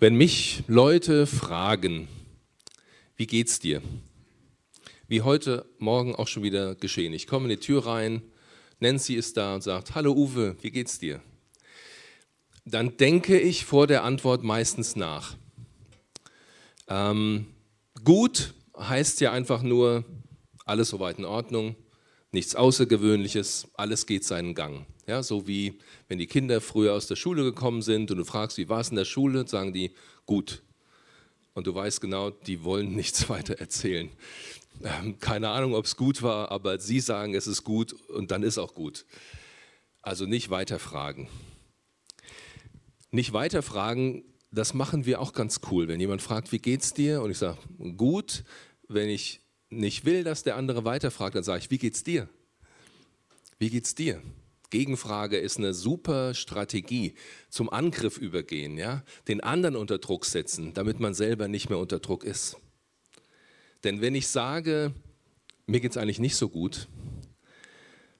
Wenn mich Leute fragen, wie geht's dir? Wie heute Morgen auch schon wieder geschehen. Ich komme in die Tür rein, Nancy ist da und sagt, hallo Uwe, wie geht's dir? Dann denke ich vor der Antwort meistens nach. Ähm, gut heißt ja einfach nur, alles soweit in Ordnung, nichts Außergewöhnliches, alles geht seinen Gang. Ja, so wie wenn die Kinder früher aus der Schule gekommen sind und du fragst, wie war es in der Schule, sagen die, gut. Und du weißt genau, die wollen nichts weiter erzählen. Ähm, keine Ahnung, ob es gut war, aber sie sagen, es ist gut und dann ist auch gut. Also nicht weiter fragen. Nicht weiter fragen, das machen wir auch ganz cool. Wenn jemand fragt, wie geht's dir? Und ich sage, gut. Wenn ich nicht will, dass der andere weiterfragt, dann sage ich, wie geht's dir? Wie geht's dir? Gegenfrage ist eine super Strategie zum Angriff übergehen, ja? den anderen unter Druck setzen, damit man selber nicht mehr unter Druck ist. Denn wenn ich sage, mir geht es eigentlich nicht so gut,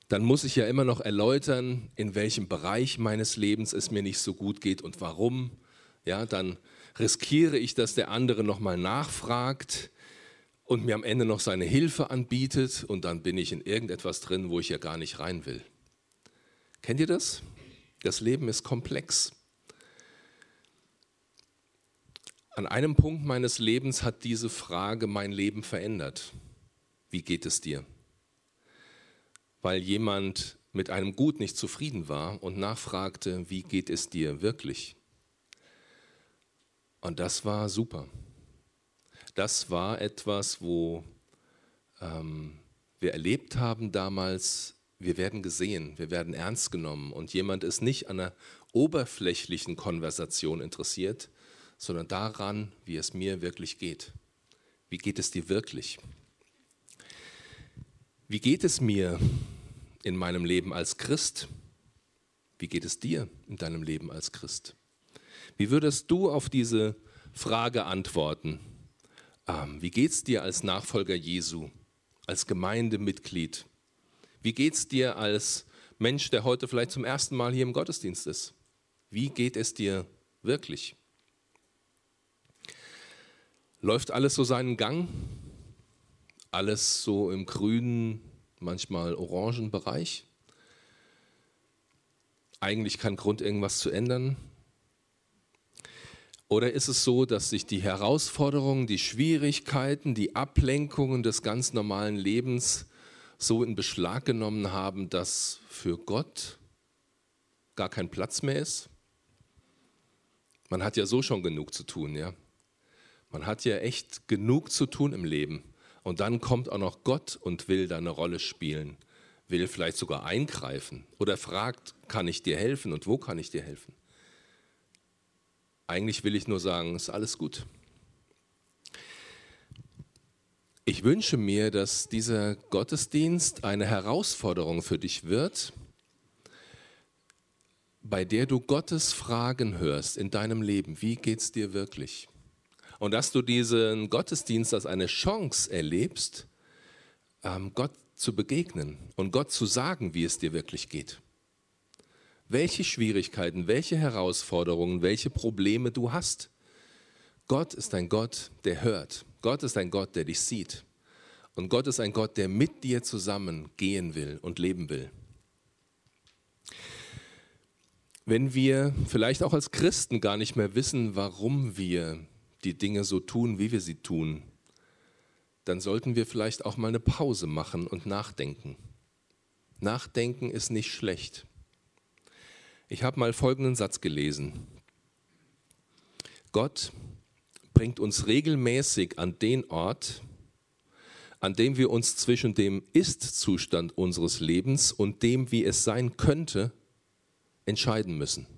dann muss ich ja immer noch erläutern, in welchem Bereich meines Lebens es mir nicht so gut geht und warum. Ja, dann riskiere ich, dass der andere nochmal nachfragt und mir am Ende noch seine Hilfe anbietet und dann bin ich in irgendetwas drin, wo ich ja gar nicht rein will. Kennt ihr das? Das Leben ist komplex. An einem Punkt meines Lebens hat diese Frage mein Leben verändert. Wie geht es dir? Weil jemand mit einem Gut nicht zufrieden war und nachfragte, wie geht es dir wirklich? Und das war super. Das war etwas, wo ähm, wir erlebt haben damals, wir werden gesehen, wir werden ernst genommen und jemand ist nicht an einer oberflächlichen Konversation interessiert, sondern daran, wie es mir wirklich geht. Wie geht es dir wirklich? Wie geht es mir in meinem Leben als Christ? Wie geht es dir in deinem Leben als Christ? Wie würdest du auf diese Frage antworten? Ähm, wie geht es dir als Nachfolger Jesu, als Gemeindemitglied? Wie geht es dir als Mensch, der heute vielleicht zum ersten Mal hier im Gottesdienst ist? Wie geht es dir wirklich? Läuft alles so seinen Gang? Alles so im grünen, manchmal orangen Bereich? Eigentlich kein Grund, irgendwas zu ändern. Oder ist es so, dass sich die Herausforderungen, die Schwierigkeiten, die Ablenkungen des ganz normalen Lebens so in Beschlag genommen haben, dass für Gott gar kein Platz mehr ist? Man hat ja so schon genug zu tun, ja. Man hat ja echt genug zu tun im Leben. Und dann kommt auch noch Gott und will da eine Rolle spielen, will vielleicht sogar eingreifen oder fragt, kann ich dir helfen und wo kann ich dir helfen? Eigentlich will ich nur sagen, ist alles gut. Ich wünsche mir, dass dieser Gottesdienst eine Herausforderung für dich wird, bei der du Gottes Fragen hörst in deinem Leben. Wie geht es dir wirklich? Und dass du diesen Gottesdienst als eine Chance erlebst, ähm, Gott zu begegnen und Gott zu sagen, wie es dir wirklich geht. Welche Schwierigkeiten, welche Herausforderungen, welche Probleme du hast. Gott ist ein Gott, der hört. Gott ist ein Gott, der dich sieht. Und Gott ist ein Gott, der mit dir zusammen gehen will und leben will. Wenn wir vielleicht auch als Christen gar nicht mehr wissen, warum wir die Dinge so tun, wie wir sie tun, dann sollten wir vielleicht auch mal eine Pause machen und nachdenken. Nachdenken ist nicht schlecht. Ich habe mal folgenden Satz gelesen. Gott bringt uns regelmäßig an den Ort, an dem wir uns zwischen dem Ist-Zustand unseres Lebens und dem, wie es sein könnte, entscheiden müssen.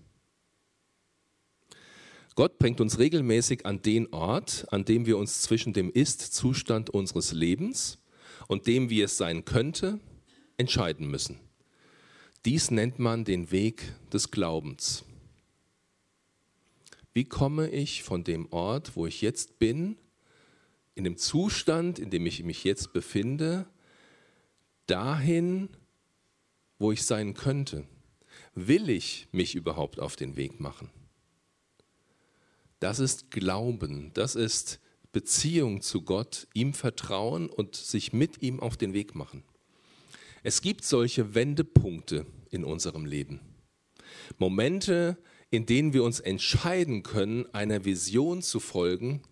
Gott bringt uns regelmäßig an den Ort, an dem wir uns zwischen dem Ist-Zustand unseres Lebens und dem, wie es sein könnte, entscheiden müssen. Dies nennt man den Weg des Glaubens. Wie komme ich von dem Ort, wo ich jetzt bin, in dem Zustand, in dem ich mich jetzt befinde, dahin, wo ich sein könnte? Will ich mich überhaupt auf den Weg machen? Das ist Glauben, das ist Beziehung zu Gott, ihm vertrauen und sich mit ihm auf den Weg machen. Es gibt solche Wendepunkte in unserem Leben. Momente, in denen wir uns entscheiden können, einer Vision zu folgen,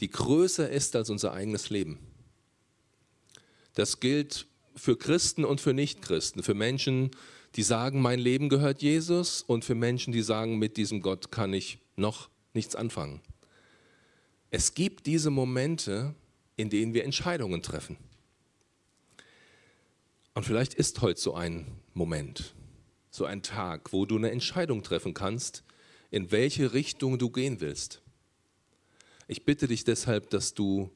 die größer ist als unser eigenes Leben. Das gilt für Christen und für Nichtchristen, für Menschen, die sagen, mein Leben gehört Jesus und für Menschen, die sagen, mit diesem Gott kann ich noch nichts anfangen. Es gibt diese Momente, in denen wir Entscheidungen treffen. Und vielleicht ist heute so ein Moment, so ein Tag, wo du eine Entscheidung treffen kannst, in welche Richtung du gehen willst. Ich bitte dich deshalb, dass du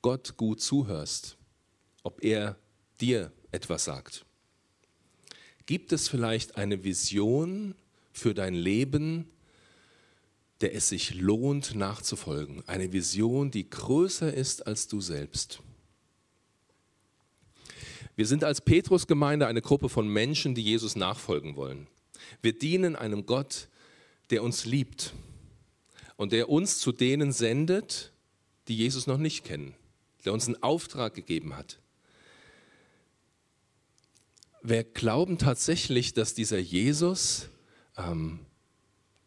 Gott gut zuhörst, ob er dir etwas sagt. Gibt es vielleicht eine Vision für dein Leben, der es sich lohnt nachzufolgen? Eine Vision, die größer ist als du selbst? Wir sind als Petrus-Gemeinde eine Gruppe von Menschen, die Jesus nachfolgen wollen. Wir dienen einem Gott, der uns liebt und der uns zu denen sendet, die Jesus noch nicht kennen, der uns einen Auftrag gegeben hat. Wir glauben tatsächlich, dass dieser Jesus, ähm,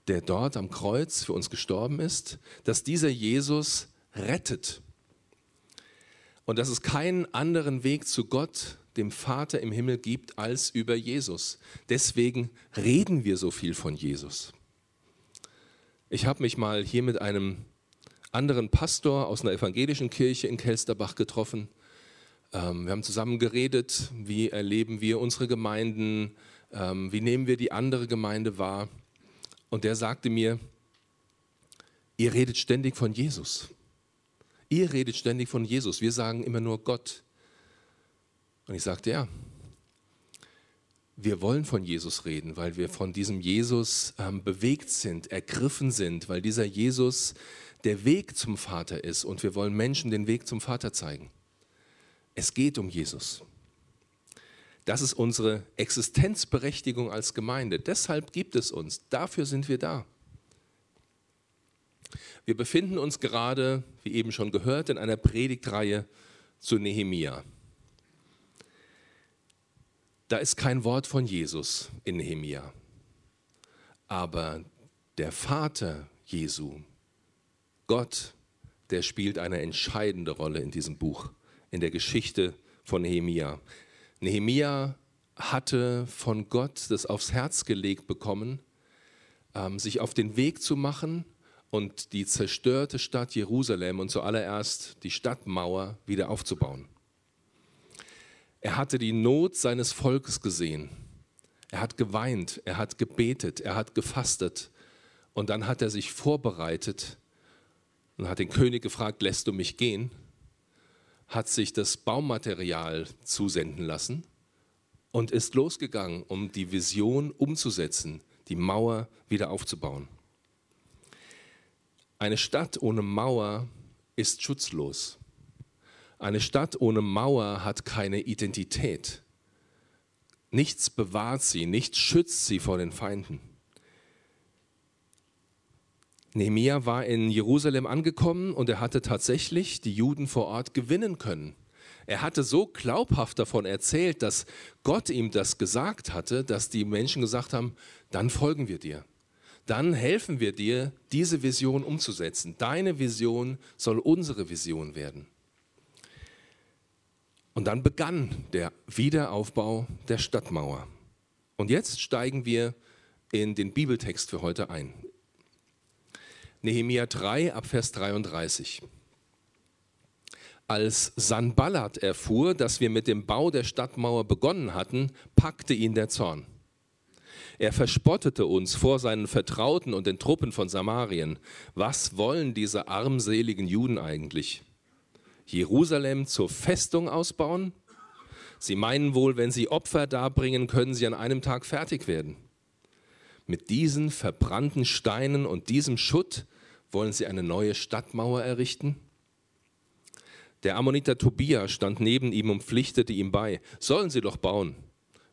der dort am Kreuz für uns gestorben ist, dass dieser Jesus rettet. Und dass es keinen anderen Weg zu Gott, dem Vater im Himmel gibt, als über Jesus. Deswegen reden wir so viel von Jesus. Ich habe mich mal hier mit einem anderen Pastor aus einer evangelischen Kirche in Kelsterbach getroffen. Ähm, wir haben zusammen geredet, wie erleben wir unsere Gemeinden, ähm, wie nehmen wir die andere Gemeinde wahr. Und der sagte mir, ihr redet ständig von Jesus. Ihr redet ständig von Jesus. Wir sagen immer nur Gott. Und ich sagte, ja, wir wollen von Jesus reden, weil wir von diesem Jesus ähm, bewegt sind, ergriffen sind, weil dieser Jesus der Weg zum Vater ist und wir wollen Menschen den Weg zum Vater zeigen. Es geht um Jesus. Das ist unsere Existenzberechtigung als Gemeinde. Deshalb gibt es uns. Dafür sind wir da. Wir befinden uns gerade, wie eben schon gehört, in einer Predigtreihe zu Nehemia. Da ist kein Wort von Jesus in Nehemia. Aber der Vater Jesu, Gott, der spielt eine entscheidende Rolle in diesem Buch, in der Geschichte von Nehemia. Nehemia hatte von Gott das aufs Herz gelegt bekommen, ähm, sich auf den Weg zu machen und die zerstörte Stadt Jerusalem und zuallererst die Stadtmauer wieder aufzubauen. Er hatte die Not seines Volkes gesehen. Er hat geweint, er hat gebetet, er hat gefastet und dann hat er sich vorbereitet und hat den König gefragt, lässt du mich gehen? Hat sich das Baumaterial zusenden lassen und ist losgegangen, um die Vision umzusetzen, die Mauer wieder aufzubauen. Eine Stadt ohne Mauer ist schutzlos. Eine Stadt ohne Mauer hat keine Identität. Nichts bewahrt sie, nichts schützt sie vor den Feinden. Nehemia war in Jerusalem angekommen und er hatte tatsächlich die Juden vor Ort gewinnen können. Er hatte so glaubhaft davon erzählt, dass Gott ihm das gesagt hatte, dass die Menschen gesagt haben, dann folgen wir dir dann helfen wir dir, diese Vision umzusetzen. Deine Vision soll unsere Vision werden. Und dann begann der Wiederaufbau der Stadtmauer. Und jetzt steigen wir in den Bibeltext für heute ein. Nehemia 3 ab Vers 33. Als Sanballat erfuhr, dass wir mit dem Bau der Stadtmauer begonnen hatten, packte ihn der Zorn. Er verspottete uns vor seinen Vertrauten und den Truppen von Samarien. Was wollen diese armseligen Juden eigentlich? Jerusalem zur Festung ausbauen? Sie meinen wohl, wenn sie Opfer darbringen, können sie an einem Tag fertig werden. Mit diesen verbrannten Steinen und diesem Schutt wollen sie eine neue Stadtmauer errichten? Der Ammoniter Tobia stand neben ihm und pflichtete ihm bei. Sollen sie doch bauen.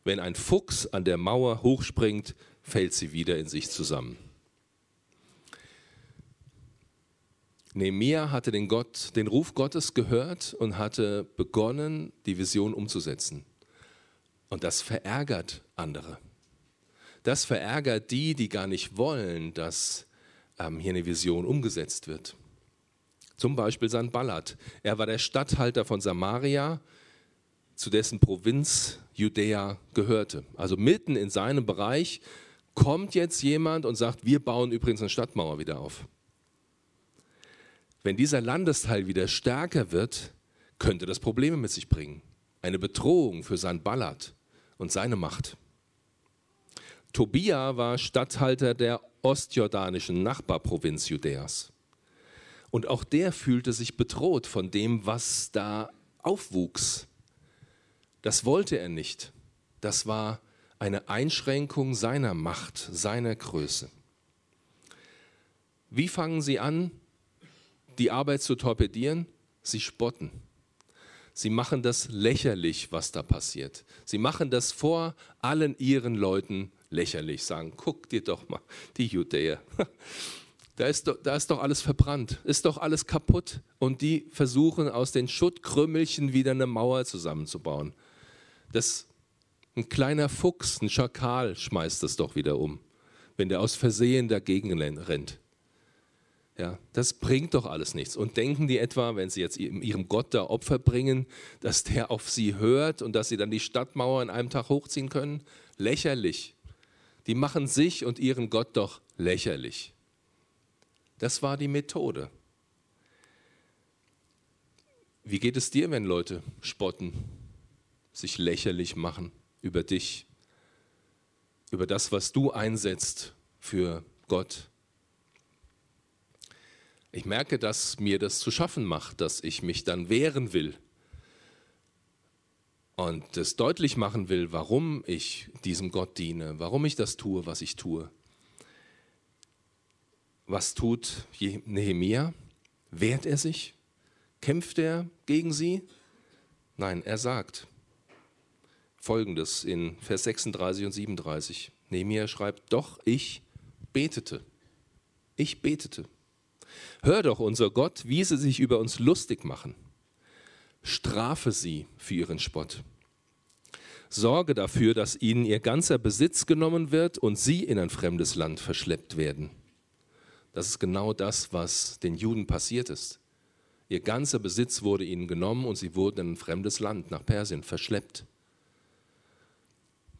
Wenn ein Fuchs an der Mauer hochspringt, fällt sie wieder in sich zusammen. Nehemia hatte den, Gott, den Ruf Gottes gehört und hatte begonnen, die Vision umzusetzen. Und das verärgert andere. Das verärgert die, die gar nicht wollen, dass ähm, hier eine Vision umgesetzt wird. Zum Beispiel Sanballat. Er war der Statthalter von Samaria, zu dessen Provinz Judäa gehörte. Also mitten in seinem Bereich kommt jetzt jemand und sagt, wir bauen übrigens eine Stadtmauer wieder auf. Wenn dieser Landesteil wieder stärker wird, könnte das Probleme mit sich bringen. Eine Bedrohung für Sanballat und seine Macht. Tobia war Statthalter der ostjordanischen Nachbarprovinz Judäas. Und auch der fühlte sich bedroht von dem, was da aufwuchs. Das wollte er nicht. Das war eine Einschränkung seiner Macht, seiner Größe. Wie fangen sie an, die Arbeit zu torpedieren? Sie spotten. Sie machen das lächerlich, was da passiert. Sie machen das vor allen ihren Leuten lächerlich, sagen, guck dir doch mal die Judäer. Da ist, doch, da ist doch alles verbrannt, ist doch alles kaputt. Und die versuchen aus den Schuttkrümmelchen wieder eine Mauer zusammenzubauen. Das, ein kleiner Fuchs, ein Schakal schmeißt das doch wieder um, wenn der aus Versehen dagegen rennt. Ja, das bringt doch alles nichts. Und denken die etwa, wenn sie jetzt ihrem Gott da Opfer bringen, dass der auf sie hört und dass sie dann die Stadtmauer in einem Tag hochziehen können? Lächerlich. Die machen sich und ihren Gott doch lächerlich. Das war die Methode. Wie geht es dir, wenn Leute spotten, sich lächerlich machen über dich, über das, was du einsetzt für Gott? Ich merke, dass mir das zu schaffen macht, dass ich mich dann wehren will, und es deutlich machen will, warum ich diesem Gott diene, warum ich das tue, was ich tue. Was tut Nehemia? Wehrt er sich? Kämpft er gegen sie? Nein, er sagt folgendes in Vers 36 und 37. Nehemia schreibt: Doch ich betete. Ich betete. Hör doch, unser Gott, wie sie sich über uns lustig machen. Strafe sie für ihren Spott. Sorge dafür, dass ihnen ihr ganzer Besitz genommen wird und sie in ein fremdes Land verschleppt werden. Das ist genau das, was den Juden passiert ist. Ihr ganzer Besitz wurde ihnen genommen und sie wurden in ein fremdes Land, nach Persien, verschleppt.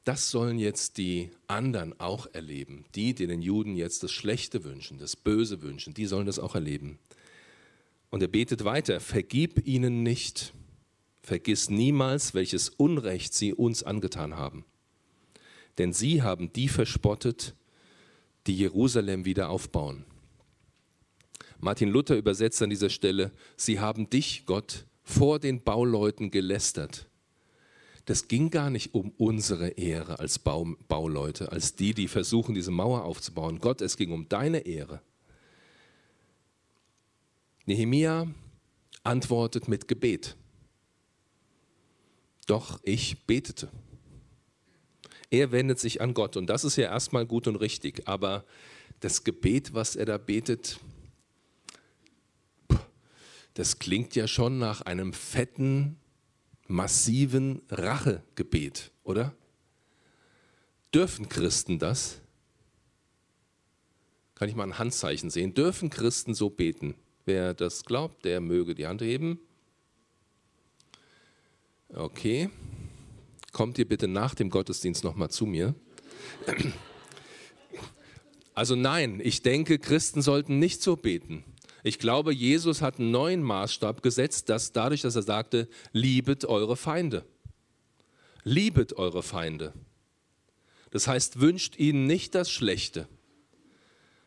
Das sollen jetzt die anderen auch erleben. Die, die den Juden jetzt das Schlechte wünschen, das Böse wünschen, die sollen das auch erleben. Und er betet weiter, vergib ihnen nicht Vergiss niemals, welches Unrecht sie uns angetan haben. Denn sie haben die verspottet, die Jerusalem wieder aufbauen. Martin Luther übersetzt an dieser Stelle, sie haben dich, Gott, vor den Bauleuten gelästert. Das ging gar nicht um unsere Ehre als Bau, Bauleute, als die, die versuchen, diese Mauer aufzubauen. Gott, es ging um deine Ehre. Nehemia antwortet mit Gebet. Doch ich betete. Er wendet sich an Gott und das ist ja erstmal gut und richtig, aber das Gebet, was er da betet, das klingt ja schon nach einem fetten, massiven Rachegebet, oder? Dürfen Christen das? Kann ich mal ein Handzeichen sehen? Dürfen Christen so beten? Wer das glaubt, der möge die Hand heben. Okay. Kommt ihr bitte nach dem Gottesdienst nochmal zu mir? Also nein, ich denke, Christen sollten nicht so beten. Ich glaube, Jesus hat einen neuen Maßstab gesetzt, dass dadurch, dass er sagte, liebet eure Feinde. Liebet eure Feinde. Das heißt, wünscht ihnen nicht das Schlechte,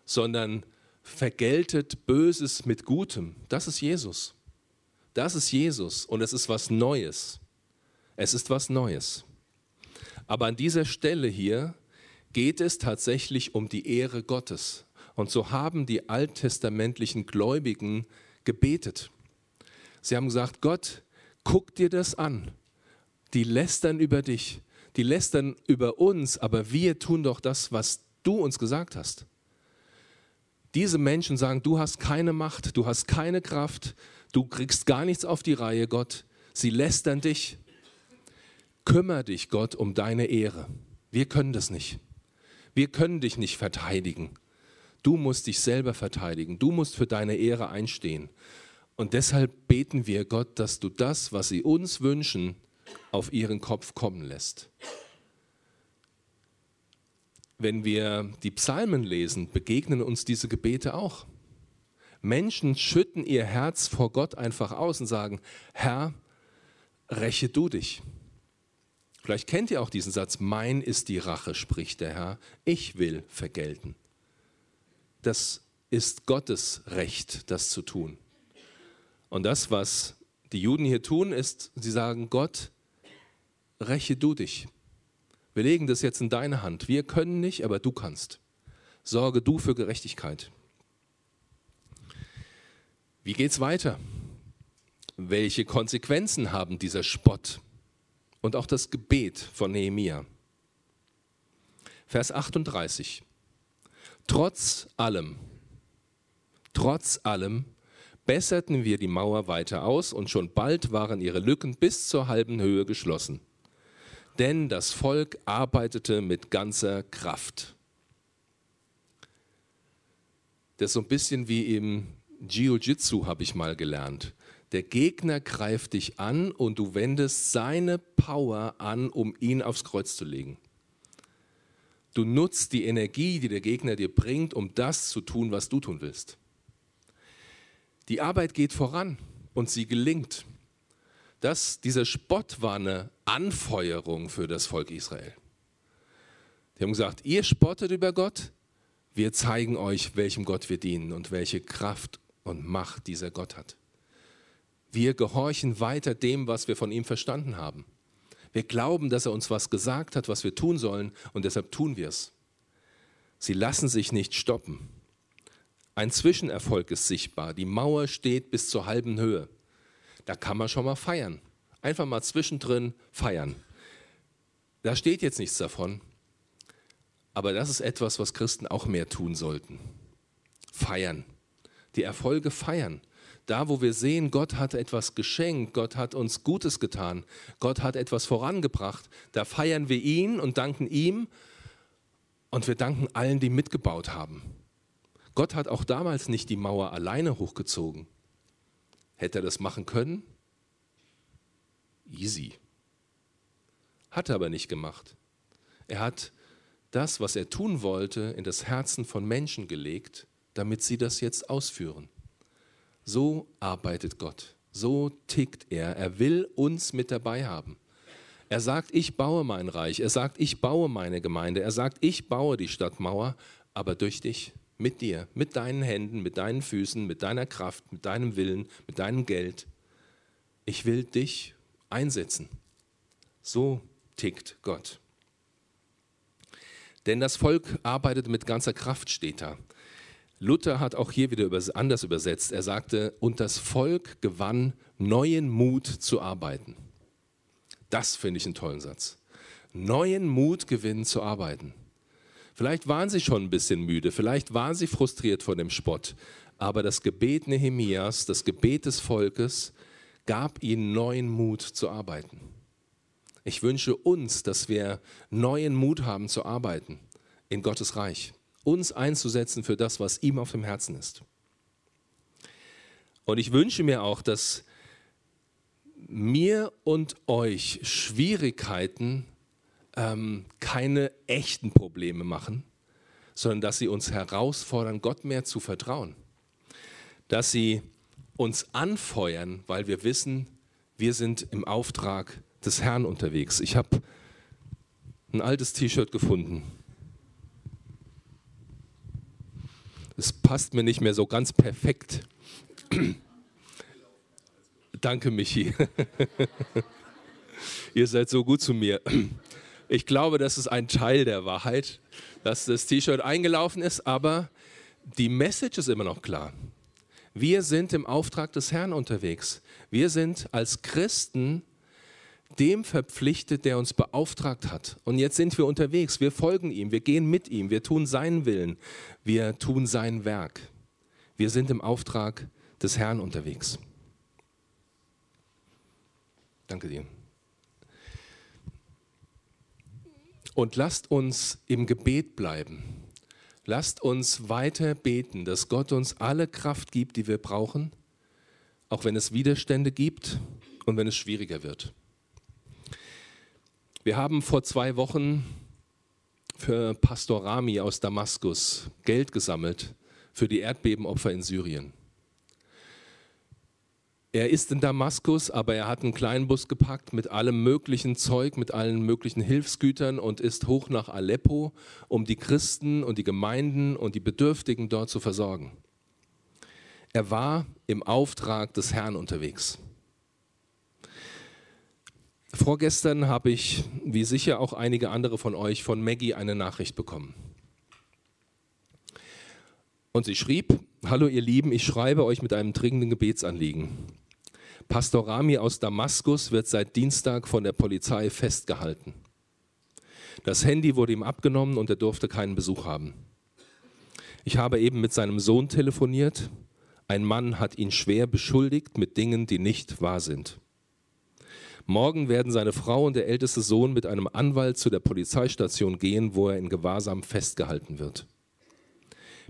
sondern vergeltet Böses mit Gutem. Das ist Jesus. Das ist Jesus und es ist was Neues. Es ist was Neues. Aber an dieser Stelle hier geht es tatsächlich um die Ehre Gottes. Und so haben die alttestamentlichen Gläubigen gebetet. Sie haben gesagt, Gott, guck dir das an. Die lästern über dich, die lästern über uns, aber wir tun doch das, was du uns gesagt hast. Diese Menschen sagen, du hast keine Macht, du hast keine Kraft, du kriegst gar nichts auf die Reihe, Gott. Sie lästern dich. Kümmer dich, Gott, um deine Ehre. Wir können das nicht. Wir können dich nicht verteidigen. Du musst dich selber verteidigen. Du musst für deine Ehre einstehen. Und deshalb beten wir Gott, dass du das, was sie uns wünschen, auf ihren Kopf kommen lässt. Wenn wir die Psalmen lesen, begegnen uns diese Gebete auch. Menschen schütten ihr Herz vor Gott einfach aus und sagen, Herr, räche du dich. Vielleicht kennt ihr auch diesen Satz, mein ist die Rache, spricht der Herr, ich will vergelten. Das ist Gottes Recht, das zu tun. Und das, was die Juden hier tun, ist, sie sagen, Gott, räche du dich. Wir legen das jetzt in deine Hand. Wir können nicht, aber du kannst. Sorge du für Gerechtigkeit. Wie geht's weiter? Welche Konsequenzen haben dieser Spott und auch das Gebet von Nehemia? Vers 38. Trotz allem, trotz allem besserten wir die Mauer weiter aus und schon bald waren ihre Lücken bis zur halben Höhe geschlossen. Denn das Volk arbeitete mit ganzer Kraft. Das ist so ein bisschen wie im Jiu-Jitsu, habe ich mal gelernt. Der Gegner greift dich an und du wendest seine Power an, um ihn aufs Kreuz zu legen. Du nutzt die Energie, die der Gegner dir bringt, um das zu tun, was du tun willst. Die Arbeit geht voran und sie gelingt. Das, dieser Spott war eine Anfeuerung für das Volk Israel. Die haben gesagt, ihr spottet über Gott, wir zeigen euch, welchem Gott wir dienen und welche Kraft und Macht dieser Gott hat. Wir gehorchen weiter dem, was wir von ihm verstanden haben. Wir glauben, dass er uns was gesagt hat, was wir tun sollen und deshalb tun wir es. Sie lassen sich nicht stoppen. Ein Zwischenerfolg ist sichtbar. Die Mauer steht bis zur halben Höhe. Da kann man schon mal feiern. Einfach mal zwischendrin feiern. Da steht jetzt nichts davon. Aber das ist etwas, was Christen auch mehr tun sollten. Feiern. Die Erfolge feiern. Da, wo wir sehen, Gott hat etwas geschenkt, Gott hat uns Gutes getan, Gott hat etwas vorangebracht, da feiern wir ihn und danken ihm und wir danken allen, die mitgebaut haben. Gott hat auch damals nicht die Mauer alleine hochgezogen. Hätte er das machen können? Easy. Hat er aber nicht gemacht. Er hat das, was er tun wollte, in das Herzen von Menschen gelegt, damit sie das jetzt ausführen. So arbeitet Gott. So tickt er. Er will uns mit dabei haben. Er sagt, ich baue mein Reich. Er sagt, ich baue meine Gemeinde. Er sagt, ich baue die Stadtmauer, aber durch dich mit dir, mit deinen Händen, mit deinen Füßen, mit deiner Kraft, mit deinem Willen, mit deinem Geld. Ich will dich einsetzen. So tickt Gott. Denn das Volk arbeitet mit ganzer Kraft, steht da. Luther hat auch hier wieder anders übersetzt. Er sagte, und das Volk gewann neuen Mut zu arbeiten. Das finde ich einen tollen Satz. Neuen Mut gewinnen zu arbeiten. Vielleicht waren sie schon ein bisschen müde, vielleicht waren sie frustriert von dem Spott, aber das Gebet Nehemias, das Gebet des Volkes, gab ihnen neuen Mut zu arbeiten. Ich wünsche uns, dass wir neuen Mut haben zu arbeiten in Gottes Reich, uns einzusetzen für das, was ihm auf dem Herzen ist. Und ich wünsche mir auch, dass mir und euch Schwierigkeiten ähm, keine echten Probleme machen, sondern dass sie uns herausfordern, Gott mehr zu vertrauen. Dass sie uns anfeuern, weil wir wissen, wir sind im Auftrag des Herrn unterwegs. Ich habe ein altes T-Shirt gefunden. Es passt mir nicht mehr so ganz perfekt. Danke, Michi. Ihr seid so gut zu mir. Ich glaube, das ist ein Teil der Wahrheit, dass das T-Shirt eingelaufen ist, aber die Message ist immer noch klar. Wir sind im Auftrag des Herrn unterwegs. Wir sind als Christen dem verpflichtet, der uns beauftragt hat. Und jetzt sind wir unterwegs, wir folgen ihm, wir gehen mit ihm, wir tun seinen Willen, wir tun sein Werk. Wir sind im Auftrag des Herrn unterwegs. Danke dir. Und lasst uns im Gebet bleiben. Lasst uns weiter beten, dass Gott uns alle Kraft gibt, die wir brauchen, auch wenn es Widerstände gibt und wenn es schwieriger wird. Wir haben vor zwei Wochen für Pastor Rami aus Damaskus Geld gesammelt für die Erdbebenopfer in Syrien. Er ist in Damaskus, aber er hat einen kleinen Bus gepackt mit allem möglichen Zeug, mit allen möglichen Hilfsgütern und ist hoch nach Aleppo, um die Christen und die Gemeinden und die Bedürftigen dort zu versorgen. Er war im Auftrag des Herrn unterwegs. Vorgestern habe ich, wie sicher auch einige andere von euch, von Maggie eine Nachricht bekommen. Und sie schrieb, Hallo ihr Lieben, ich schreibe euch mit einem dringenden Gebetsanliegen. Pastor Rami aus Damaskus wird seit Dienstag von der Polizei festgehalten. Das Handy wurde ihm abgenommen und er durfte keinen Besuch haben. Ich habe eben mit seinem Sohn telefoniert. Ein Mann hat ihn schwer beschuldigt mit Dingen, die nicht wahr sind. Morgen werden seine Frau und der älteste Sohn mit einem Anwalt zu der Polizeistation gehen, wo er in Gewahrsam festgehalten wird.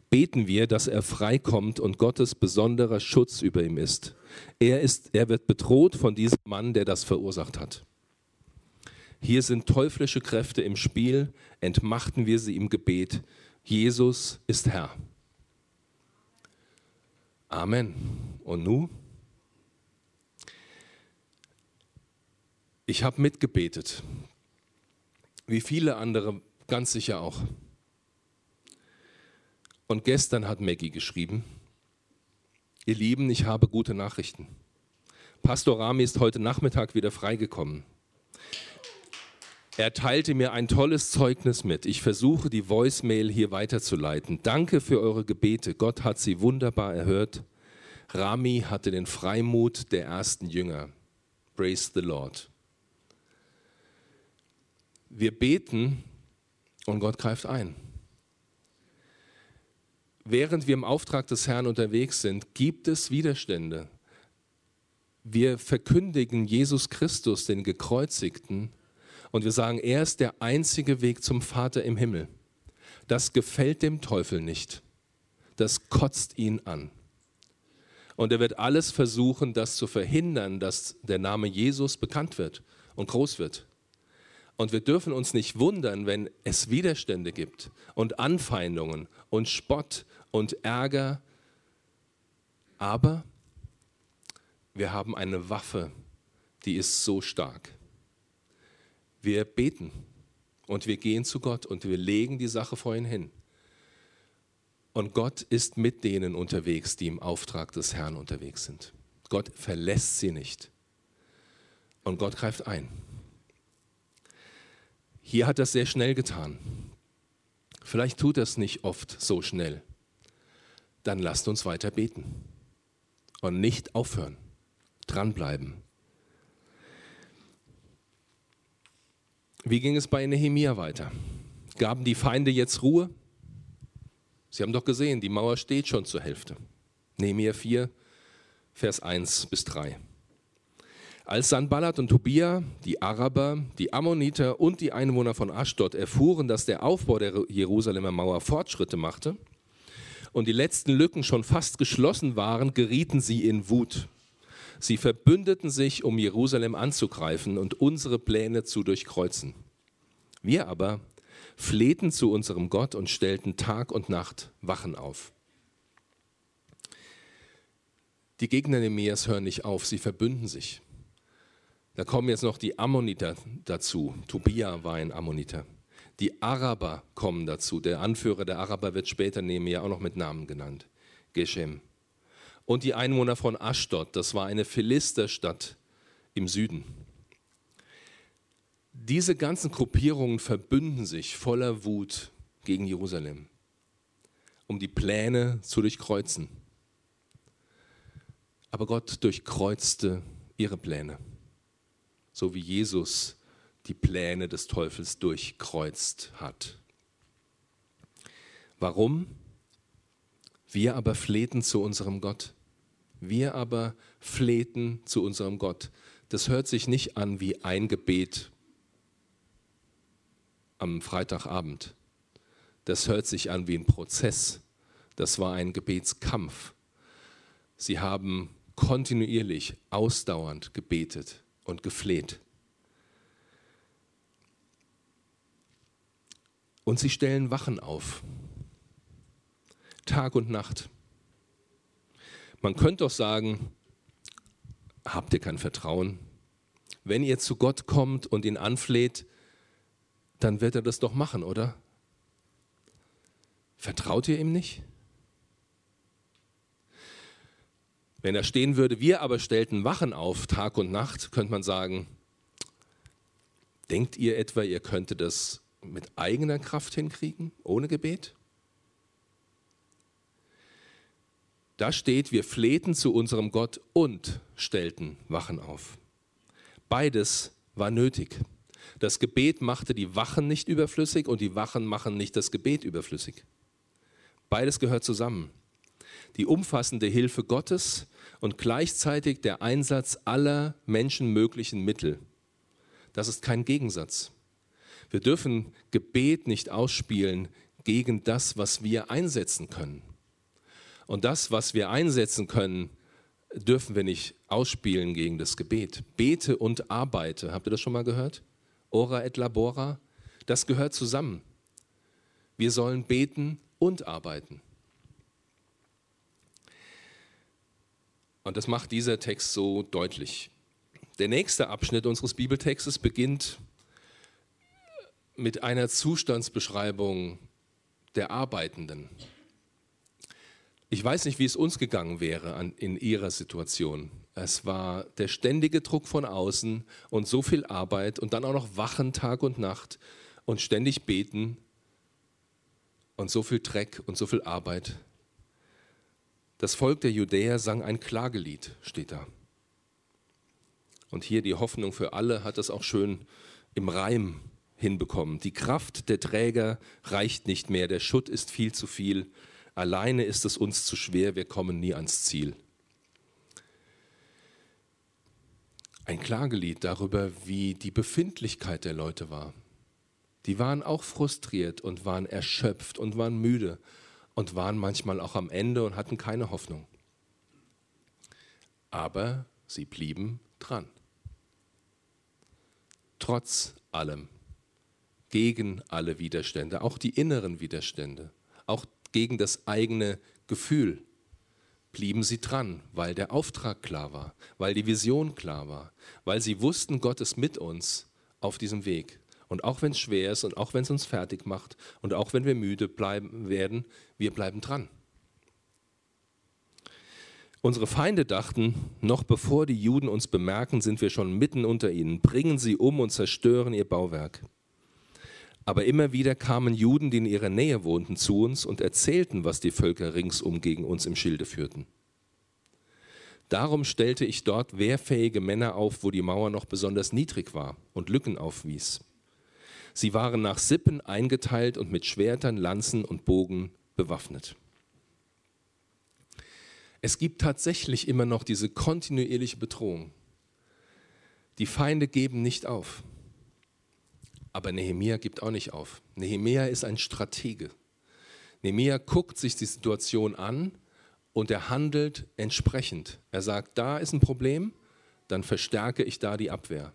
Beten wir, dass er freikommt und Gottes besonderer Schutz über ihm ist. Er, ist, er wird bedroht von diesem Mann, der das verursacht hat. Hier sind teuflische Kräfte im Spiel, entmachten wir sie im Gebet. Jesus ist Herr. Amen. Und nun? Ich habe mitgebetet, wie viele andere ganz sicher auch. Und gestern hat Maggie geschrieben, ihr Lieben, ich habe gute Nachrichten. Pastor Rami ist heute Nachmittag wieder freigekommen. Er teilte mir ein tolles Zeugnis mit. Ich versuche die Voicemail hier weiterzuleiten. Danke für eure Gebete. Gott hat sie wunderbar erhört. Rami hatte den Freimut der ersten Jünger. Praise the Lord. Wir beten und Gott greift ein. Während wir im Auftrag des Herrn unterwegs sind, gibt es Widerstände. Wir verkündigen Jesus Christus, den Gekreuzigten, und wir sagen, er ist der einzige Weg zum Vater im Himmel. Das gefällt dem Teufel nicht. Das kotzt ihn an. Und er wird alles versuchen, das zu verhindern, dass der Name Jesus bekannt wird und groß wird. Und wir dürfen uns nicht wundern, wenn es Widerstände gibt und Anfeindungen und Spott und Ärger. Aber wir haben eine Waffe, die ist so stark. Wir beten und wir gehen zu Gott und wir legen die Sache vor ihn hin. Und Gott ist mit denen unterwegs, die im Auftrag des Herrn unterwegs sind. Gott verlässt sie nicht. Und Gott greift ein. Hier hat er es sehr schnell getan. Vielleicht tut er es nicht oft so schnell. Dann lasst uns weiter beten und nicht aufhören, dranbleiben. Wie ging es bei Nehemia weiter? Gaben die Feinde jetzt Ruhe? Sie haben doch gesehen, die Mauer steht schon zur Hälfte. Nehemia 4, Vers 1 bis 3. Als Sanballat und Tobia, die Araber, die Ammoniter und die Einwohner von Aschdod erfuhren, dass der Aufbau der Jerusalemer Mauer Fortschritte machte und die letzten Lücken schon fast geschlossen waren, gerieten sie in Wut. Sie verbündeten sich, um Jerusalem anzugreifen und unsere Pläne zu durchkreuzen. Wir aber flehten zu unserem Gott und stellten Tag und Nacht Wachen auf. Die Gegner Nehemias hören nicht auf, sie verbünden sich. Da kommen jetzt noch die Ammoniter dazu. Tobia war ein Ammoniter. Die Araber kommen dazu. Der Anführer der Araber wird später neben mir auch noch mit Namen genannt. Geshem. Und die Einwohner von Aschdod, das war eine Philisterstadt im Süden. Diese ganzen Gruppierungen verbünden sich voller Wut gegen Jerusalem, um die Pläne zu durchkreuzen. Aber Gott durchkreuzte ihre Pläne. So wie Jesus die Pläne des Teufels durchkreuzt hat. Warum? Wir aber flehten zu unserem Gott. Wir aber flehten zu unserem Gott. Das hört sich nicht an wie ein Gebet am Freitagabend. Das hört sich an wie ein Prozess. Das war ein Gebetskampf. Sie haben kontinuierlich, ausdauernd gebetet und gefleht. Und sie stellen Wachen auf. Tag und Nacht. Man könnte doch sagen, habt ihr kein Vertrauen? Wenn ihr zu Gott kommt und ihn anfleht, dann wird er das doch machen, oder? Vertraut ihr ihm nicht? Wenn er stehen würde, wir aber stellten Wachen auf, Tag und Nacht, könnte man sagen, denkt ihr etwa, ihr könntet das mit eigener Kraft hinkriegen, ohne Gebet? Da steht, wir flehten zu unserem Gott und stellten Wachen auf. Beides war nötig. Das Gebet machte die Wachen nicht überflüssig und die Wachen machen nicht das Gebet überflüssig. Beides gehört zusammen. Die umfassende Hilfe Gottes und gleichzeitig der Einsatz aller menschenmöglichen Mittel. Das ist kein Gegensatz. Wir dürfen Gebet nicht ausspielen gegen das, was wir einsetzen können. Und das, was wir einsetzen können, dürfen wir nicht ausspielen gegen das Gebet. Bete und arbeite. Habt ihr das schon mal gehört? Ora et labora. Das gehört zusammen. Wir sollen beten und arbeiten. Und das macht dieser Text so deutlich. Der nächste Abschnitt unseres Bibeltextes beginnt mit einer Zustandsbeschreibung der Arbeitenden. Ich weiß nicht, wie es uns gegangen wäre an, in ihrer Situation. Es war der ständige Druck von außen und so viel Arbeit und dann auch noch Wachen Tag und Nacht und ständig beten und so viel Dreck und so viel Arbeit. Das Volk der Judäer sang ein Klagelied, steht da. Und hier die Hoffnung für alle hat es auch schön im Reim hinbekommen. Die Kraft der Träger reicht nicht mehr, der Schutt ist viel zu viel. Alleine ist es uns zu schwer, wir kommen nie ans Ziel. Ein Klagelied darüber, wie die Befindlichkeit der Leute war. Die waren auch frustriert und waren erschöpft und waren müde und waren manchmal auch am Ende und hatten keine Hoffnung. Aber sie blieben dran. Trotz allem, gegen alle Widerstände, auch die inneren Widerstände, auch gegen das eigene Gefühl, blieben sie dran, weil der Auftrag klar war, weil die Vision klar war, weil sie wussten, Gott ist mit uns auf diesem Weg. Und auch wenn es schwer ist und auch wenn es uns fertig macht und auch wenn wir müde bleiben werden, wir bleiben dran. Unsere Feinde dachten, noch bevor die Juden uns bemerken, sind wir schon mitten unter ihnen, bringen sie um und zerstören ihr Bauwerk. Aber immer wieder kamen Juden, die in ihrer Nähe wohnten, zu uns und erzählten, was die Völker ringsum gegen uns im Schilde führten. Darum stellte ich dort wehrfähige Männer auf, wo die Mauer noch besonders niedrig war und Lücken aufwies. Sie waren nach Sippen eingeteilt und mit Schwertern, Lanzen und Bogen bewaffnet. Es gibt tatsächlich immer noch diese kontinuierliche Bedrohung. Die Feinde geben nicht auf. Aber Nehemia gibt auch nicht auf. Nehemia ist ein Stratege. Nehemia guckt sich die Situation an und er handelt entsprechend. Er sagt, da ist ein Problem, dann verstärke ich da die Abwehr.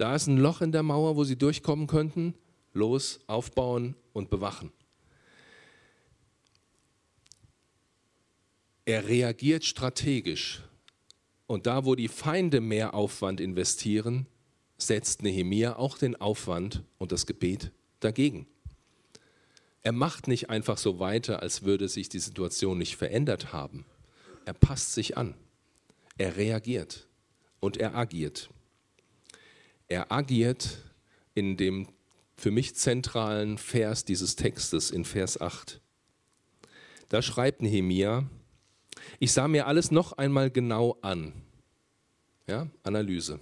Da ist ein Loch in der Mauer, wo sie durchkommen könnten. Los, aufbauen und bewachen. Er reagiert strategisch. Und da, wo die Feinde mehr Aufwand investieren, setzt Nehemia auch den Aufwand und das Gebet dagegen. Er macht nicht einfach so weiter, als würde sich die Situation nicht verändert haben. Er passt sich an. Er reagiert und er agiert. Er agiert in dem für mich zentralen Vers dieses Textes in Vers 8. Da schreibt Nehemia, ich sah mir alles noch einmal genau an. Ja, Analyse.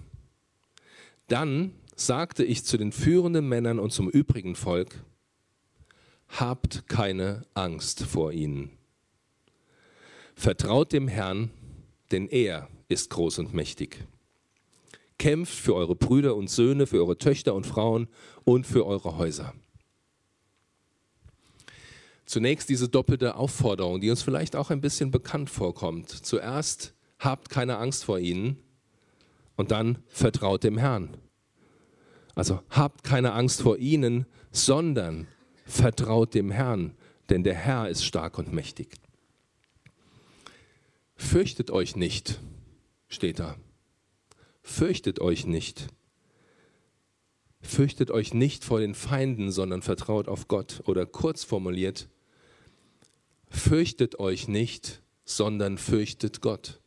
Dann sagte ich zu den führenden Männern und zum übrigen Volk, habt keine Angst vor ihnen. Vertraut dem Herrn, denn er ist groß und mächtig. Kämpft für eure Brüder und Söhne, für eure Töchter und Frauen und für eure Häuser. Zunächst diese doppelte Aufforderung, die uns vielleicht auch ein bisschen bekannt vorkommt. Zuerst habt keine Angst vor ihnen und dann vertraut dem Herrn. Also habt keine Angst vor ihnen, sondern vertraut dem Herrn, denn der Herr ist stark und mächtig. Fürchtet euch nicht, steht da. Fürchtet euch nicht. Fürchtet euch nicht vor den Feinden, sondern vertraut auf Gott. Oder kurz formuliert, fürchtet euch nicht, sondern fürchtet Gott.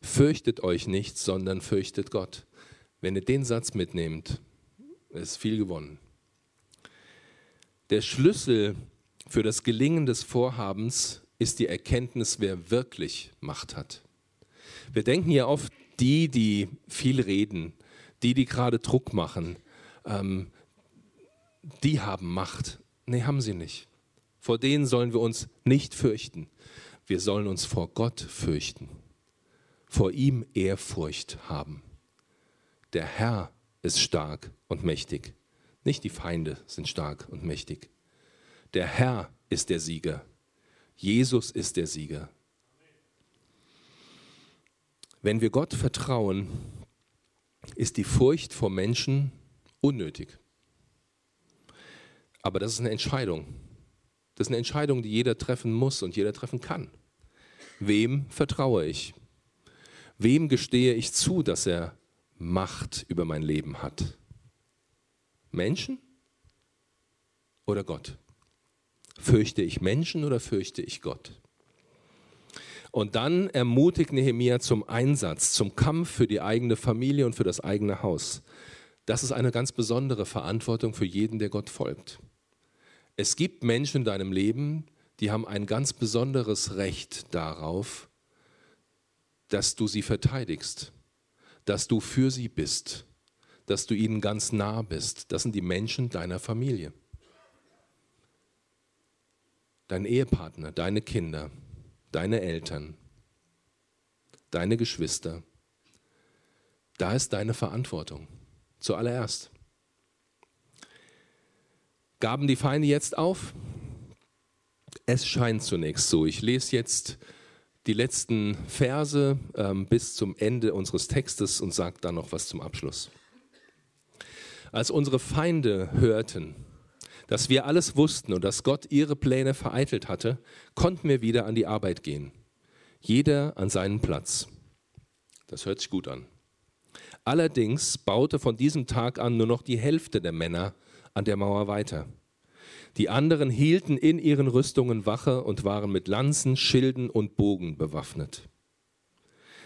Fürchtet euch nicht, sondern fürchtet Gott. Wenn ihr den Satz mitnehmt, ist viel gewonnen. Der Schlüssel für das Gelingen des Vorhabens ist die Erkenntnis, wer wirklich Macht hat. Wir denken ja oft, die, die viel reden, die, die gerade Druck machen, ähm, die haben Macht. Nee, haben sie nicht. Vor denen sollen wir uns nicht fürchten. Wir sollen uns vor Gott fürchten, vor ihm Ehrfurcht haben. Der Herr ist stark und mächtig. Nicht die Feinde sind stark und mächtig. Der Herr ist der Sieger. Jesus ist der Sieger. Wenn wir Gott vertrauen, ist die Furcht vor Menschen unnötig. Aber das ist eine Entscheidung. Das ist eine Entscheidung, die jeder treffen muss und jeder treffen kann. Wem vertraue ich? Wem gestehe ich zu, dass er Macht über mein Leben hat? Menschen oder Gott? Fürchte ich Menschen oder fürchte ich Gott? Und dann ermutigt Nehemia zum Einsatz, zum Kampf für die eigene Familie und für das eigene Haus. Das ist eine ganz besondere Verantwortung für jeden, der Gott folgt. Es gibt Menschen in deinem Leben, die haben ein ganz besonderes Recht darauf, dass du sie verteidigst, dass du für sie bist, dass du ihnen ganz nah bist. Das sind die Menschen deiner Familie dein Ehepartner, deine Kinder, deine Eltern, deine Geschwister. Da ist deine Verantwortung. Zuallererst. Gaben die Feinde jetzt auf? Es scheint zunächst so. Ich lese jetzt die letzten Verse ähm, bis zum Ende unseres Textes und sage dann noch was zum Abschluss. Als unsere Feinde hörten, dass wir alles wussten und dass Gott ihre Pläne vereitelt hatte, konnten wir wieder an die Arbeit gehen. Jeder an seinen Platz. Das hört sich gut an. Allerdings baute von diesem Tag an nur noch die Hälfte der Männer an der Mauer weiter. Die anderen hielten in ihren Rüstungen Wache und waren mit Lanzen, Schilden und Bogen bewaffnet.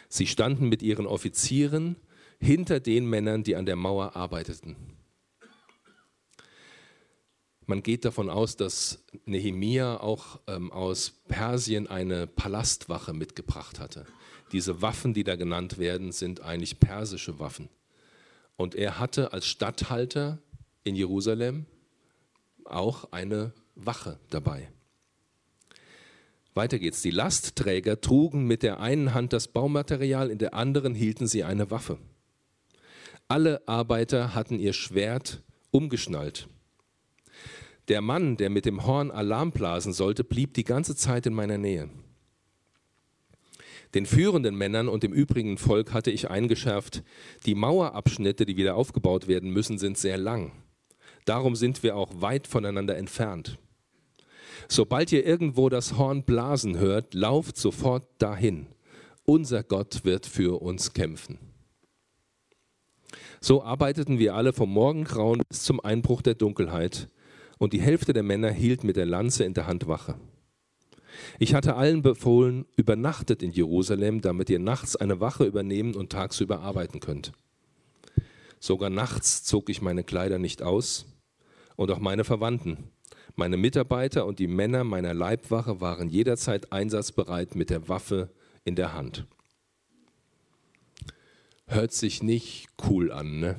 Sie standen mit ihren Offizieren hinter den Männern, die an der Mauer arbeiteten. Man geht davon aus, dass Nehemia auch ähm, aus Persien eine Palastwache mitgebracht hatte. Diese Waffen, die da genannt werden, sind eigentlich persische Waffen. Und er hatte als Statthalter in Jerusalem auch eine Wache dabei. Weiter geht's. Die Lastträger trugen mit der einen Hand das Baumaterial, in der anderen hielten sie eine Waffe. Alle Arbeiter hatten ihr Schwert umgeschnallt der Mann, der mit dem Horn Alarm blasen sollte, blieb die ganze Zeit in meiner Nähe. Den führenden Männern und dem übrigen Volk hatte ich eingeschärft, die Mauerabschnitte, die wieder aufgebaut werden müssen, sind sehr lang. Darum sind wir auch weit voneinander entfernt. Sobald ihr irgendwo das Horn blasen hört, lauft sofort dahin. Unser Gott wird für uns kämpfen. So arbeiteten wir alle vom Morgengrauen bis zum Einbruch der Dunkelheit und die Hälfte der Männer hielt mit der Lanze in der Hand Wache. Ich hatte allen befohlen, übernachtet in Jerusalem, damit ihr nachts eine Wache übernehmen und tagsüber arbeiten könnt. Sogar nachts zog ich meine Kleider nicht aus und auch meine Verwandten. Meine Mitarbeiter und die Männer meiner Leibwache waren jederzeit einsatzbereit mit der Waffe in der Hand. hört sich nicht cool an, ne?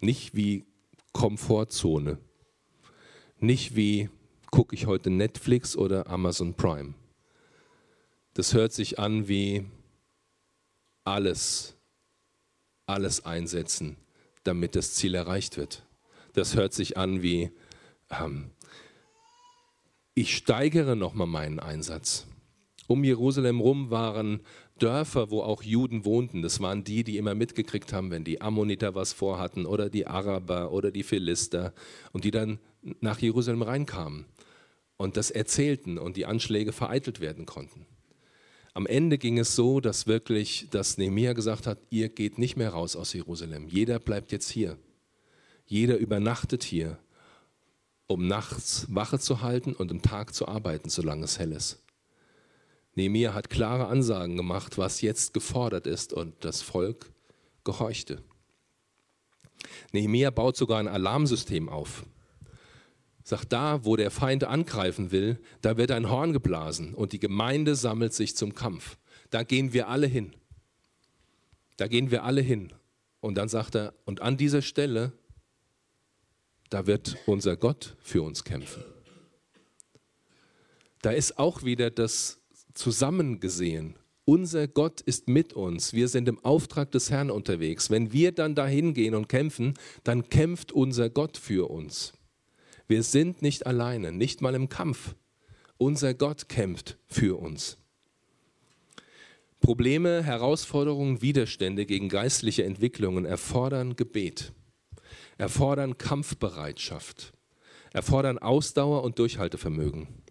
Nicht wie Komfortzone. Nicht wie gucke ich heute Netflix oder Amazon Prime. Das hört sich an wie alles, alles einsetzen, damit das Ziel erreicht wird. Das hört sich an wie, ähm, ich steigere nochmal meinen Einsatz. Um Jerusalem rum waren Dörfer, wo auch Juden wohnten. Das waren die, die immer mitgekriegt haben, wenn die Ammoniter was vorhatten oder die Araber oder die Philister und die dann nach Jerusalem reinkamen und das erzählten und die Anschläge vereitelt werden konnten. Am Ende ging es so, dass wirklich, dass Nehemiah gesagt hat, ihr geht nicht mehr raus aus Jerusalem. Jeder bleibt jetzt hier. Jeder übernachtet hier, um nachts Wache zu halten und im Tag zu arbeiten, solange es hell ist. Nehemiah hat klare Ansagen gemacht, was jetzt gefordert ist und das Volk gehorchte. Nehemiah baut sogar ein Alarmsystem auf. Sagt, da, wo der Feind angreifen will, da wird ein Horn geblasen und die Gemeinde sammelt sich zum Kampf. Da gehen wir alle hin. Da gehen wir alle hin. Und dann sagt er, und an dieser Stelle, da wird unser Gott für uns kämpfen. Da ist auch wieder das zusammengesehen. Unser Gott ist mit uns. Wir sind im Auftrag des Herrn unterwegs. Wenn wir dann dahin gehen und kämpfen, dann kämpft unser Gott für uns. Wir sind nicht alleine, nicht mal im Kampf. Unser Gott kämpft für uns. Probleme, Herausforderungen, Widerstände gegen geistliche Entwicklungen erfordern Gebet, erfordern Kampfbereitschaft, erfordern Ausdauer und Durchhaltevermögen.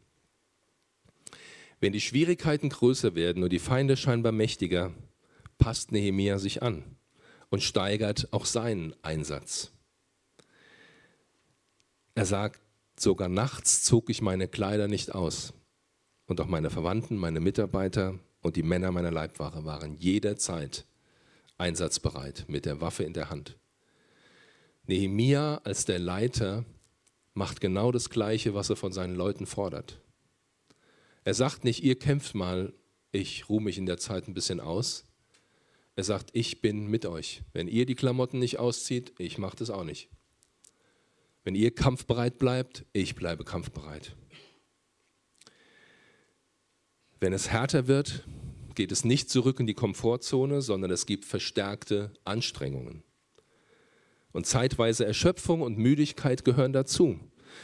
Wenn die Schwierigkeiten größer werden und die Feinde scheinbar mächtiger, passt Nehemia sich an und steigert auch seinen Einsatz. Er sagt, sogar nachts zog ich meine Kleider nicht aus. Und auch meine Verwandten, meine Mitarbeiter und die Männer meiner Leibwache waren jederzeit einsatzbereit mit der Waffe in der Hand. Nehemia als der Leiter macht genau das Gleiche, was er von seinen Leuten fordert. Er sagt nicht, ihr kämpft mal, ich ruhe mich in der Zeit ein bisschen aus. Er sagt, ich bin mit euch. Wenn ihr die Klamotten nicht auszieht, ich mache das auch nicht. Wenn ihr kampfbereit bleibt, ich bleibe kampfbereit. Wenn es härter wird, geht es nicht zurück in die Komfortzone, sondern es gibt verstärkte Anstrengungen. Und zeitweise Erschöpfung und Müdigkeit gehören dazu,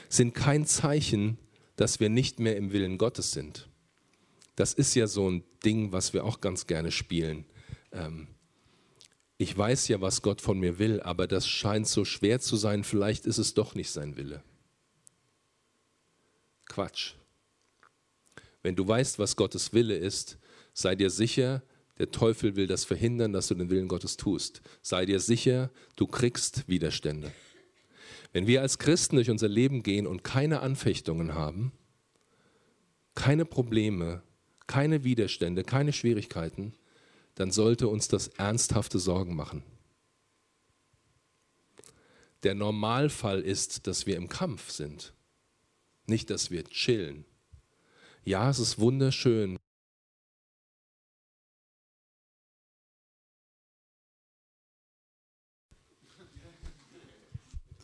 sind kein Zeichen dass wir nicht mehr im Willen Gottes sind. Das ist ja so ein Ding, was wir auch ganz gerne spielen. Ähm, ich weiß ja, was Gott von mir will, aber das scheint so schwer zu sein, vielleicht ist es doch nicht sein Wille. Quatsch. Wenn du weißt, was Gottes Wille ist, sei dir sicher, der Teufel will das verhindern, dass du den Willen Gottes tust. Sei dir sicher, du kriegst Widerstände. Wenn wir als Christen durch unser Leben gehen und keine Anfechtungen haben, keine Probleme, keine Widerstände, keine Schwierigkeiten, dann sollte uns das ernsthafte Sorgen machen. Der Normalfall ist, dass wir im Kampf sind, nicht, dass wir chillen. Ja, es ist wunderschön,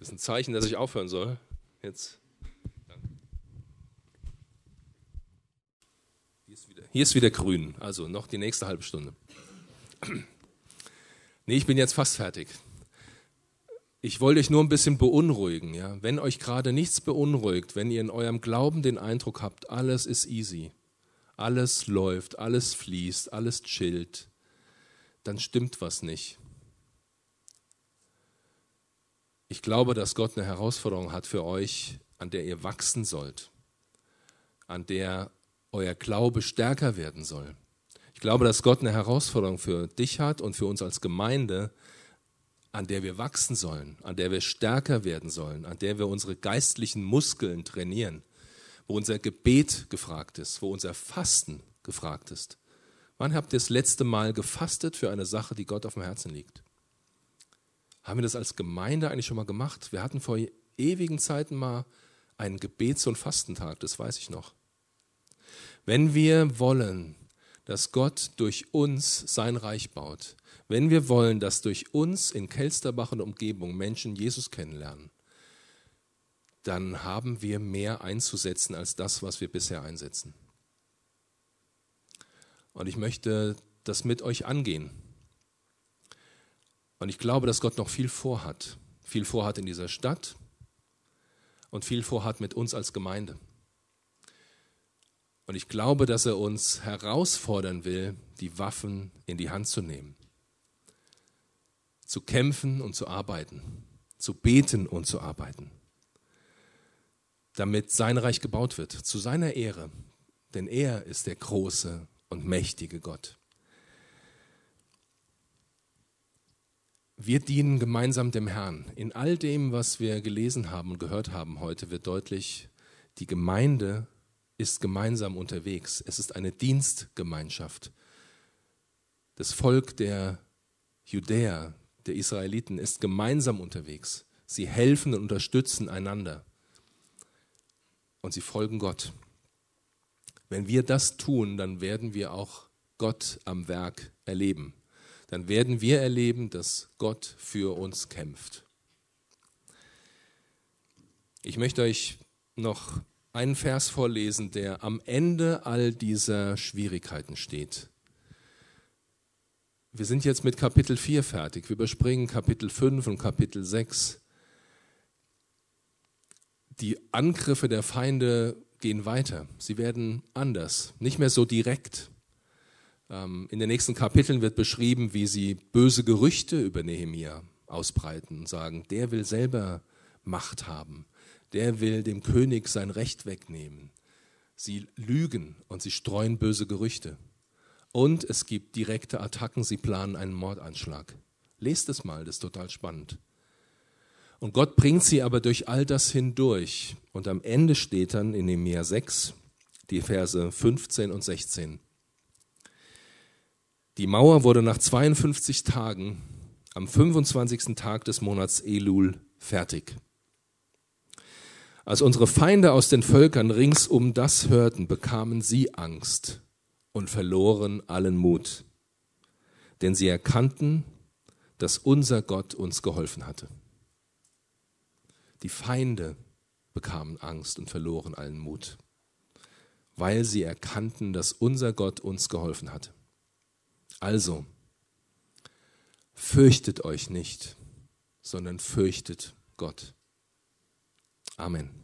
Das ist ein Zeichen, dass ich aufhören soll. Jetzt. Hier ist, wieder, grün, also noch die nächste halbe Stunde. Nee, ich bin jetzt fast fertig. Ich wollte euch nur ein bisschen beunruhigen. Ja? Wenn euch gerade nichts beunruhigt, wenn ihr in eurem Glauben den Eindruck habt, alles ist easy, alles läuft, alles fließt, alles chillt, dann stimmt was nicht. Ich glaube, dass Gott eine Herausforderung hat für euch, an der ihr wachsen sollt, an der euer Glaube stärker werden soll. Ich glaube, dass Gott eine Herausforderung für dich hat und für uns als Gemeinde, an der wir wachsen sollen, an der wir stärker werden sollen, an der wir unsere geistlichen Muskeln trainieren, wo unser Gebet gefragt ist, wo unser Fasten gefragt ist. Wann habt ihr das letzte Mal gefastet für eine Sache, die Gott auf dem Herzen liegt? Haben wir das als Gemeinde eigentlich schon mal gemacht? Wir hatten vor ewigen Zeiten mal einen Gebets- und Fastentag, das weiß ich noch. Wenn wir wollen, dass Gott durch uns sein Reich baut, wenn wir wollen, dass durch uns in Kelsterbach und Umgebung Menschen Jesus kennenlernen, dann haben wir mehr einzusetzen als das, was wir bisher einsetzen. Und ich möchte das mit euch angehen. Und ich glaube, dass Gott noch viel vorhat. Viel vorhat in dieser Stadt und viel vorhat mit uns als Gemeinde. Und ich glaube, dass er uns herausfordern will, die Waffen in die Hand zu nehmen. Zu kämpfen und zu arbeiten. Zu beten und zu arbeiten. Damit sein Reich gebaut wird, zu seiner Ehre. Denn er ist der große und mächtige Gott. Wir dienen gemeinsam dem Herrn. In all dem, was wir gelesen haben und gehört haben heute, wird deutlich, die Gemeinde ist gemeinsam unterwegs. Es ist eine Dienstgemeinschaft. Das Volk der Judäer, der Israeliten, ist gemeinsam unterwegs. Sie helfen und unterstützen einander. Und sie folgen Gott. Wenn wir das tun, dann werden wir auch Gott am Werk erleben. Dann werden wir erleben, dass Gott für uns kämpft. Ich möchte euch noch einen Vers vorlesen, der am Ende all dieser Schwierigkeiten steht. Wir sind jetzt mit Kapitel 4 fertig. Wir überspringen Kapitel 5 und Kapitel 6. Die Angriffe der Feinde gehen weiter. Sie werden anders, nicht mehr so direkt. Ähm, in den nächsten Kapiteln wird beschrieben, wie sie böse Gerüchte über Nehemia ausbreiten und sagen, der will selber Macht haben der will dem König sein Recht wegnehmen. Sie lügen und sie streuen böse Gerüchte. Und es gibt direkte Attacken, sie planen einen Mordanschlag. Lest es mal, das ist total spannend. Und Gott bringt sie aber durch all das hindurch. Und am Ende steht dann in Nehemiah 6, die Verse 15 und 16. Die Mauer wurde nach 52 Tagen am 25. Tag des Monats Elul fertig. Als unsere Feinde aus den Völkern ringsum das hörten, bekamen sie Angst und verloren allen Mut. Denn sie erkannten, dass unser Gott uns geholfen hatte. Die Feinde bekamen Angst und verloren allen Mut, weil sie erkannten, dass unser Gott uns geholfen hatte. Also, fürchtet euch nicht, sondern fürchtet Gott. Amen.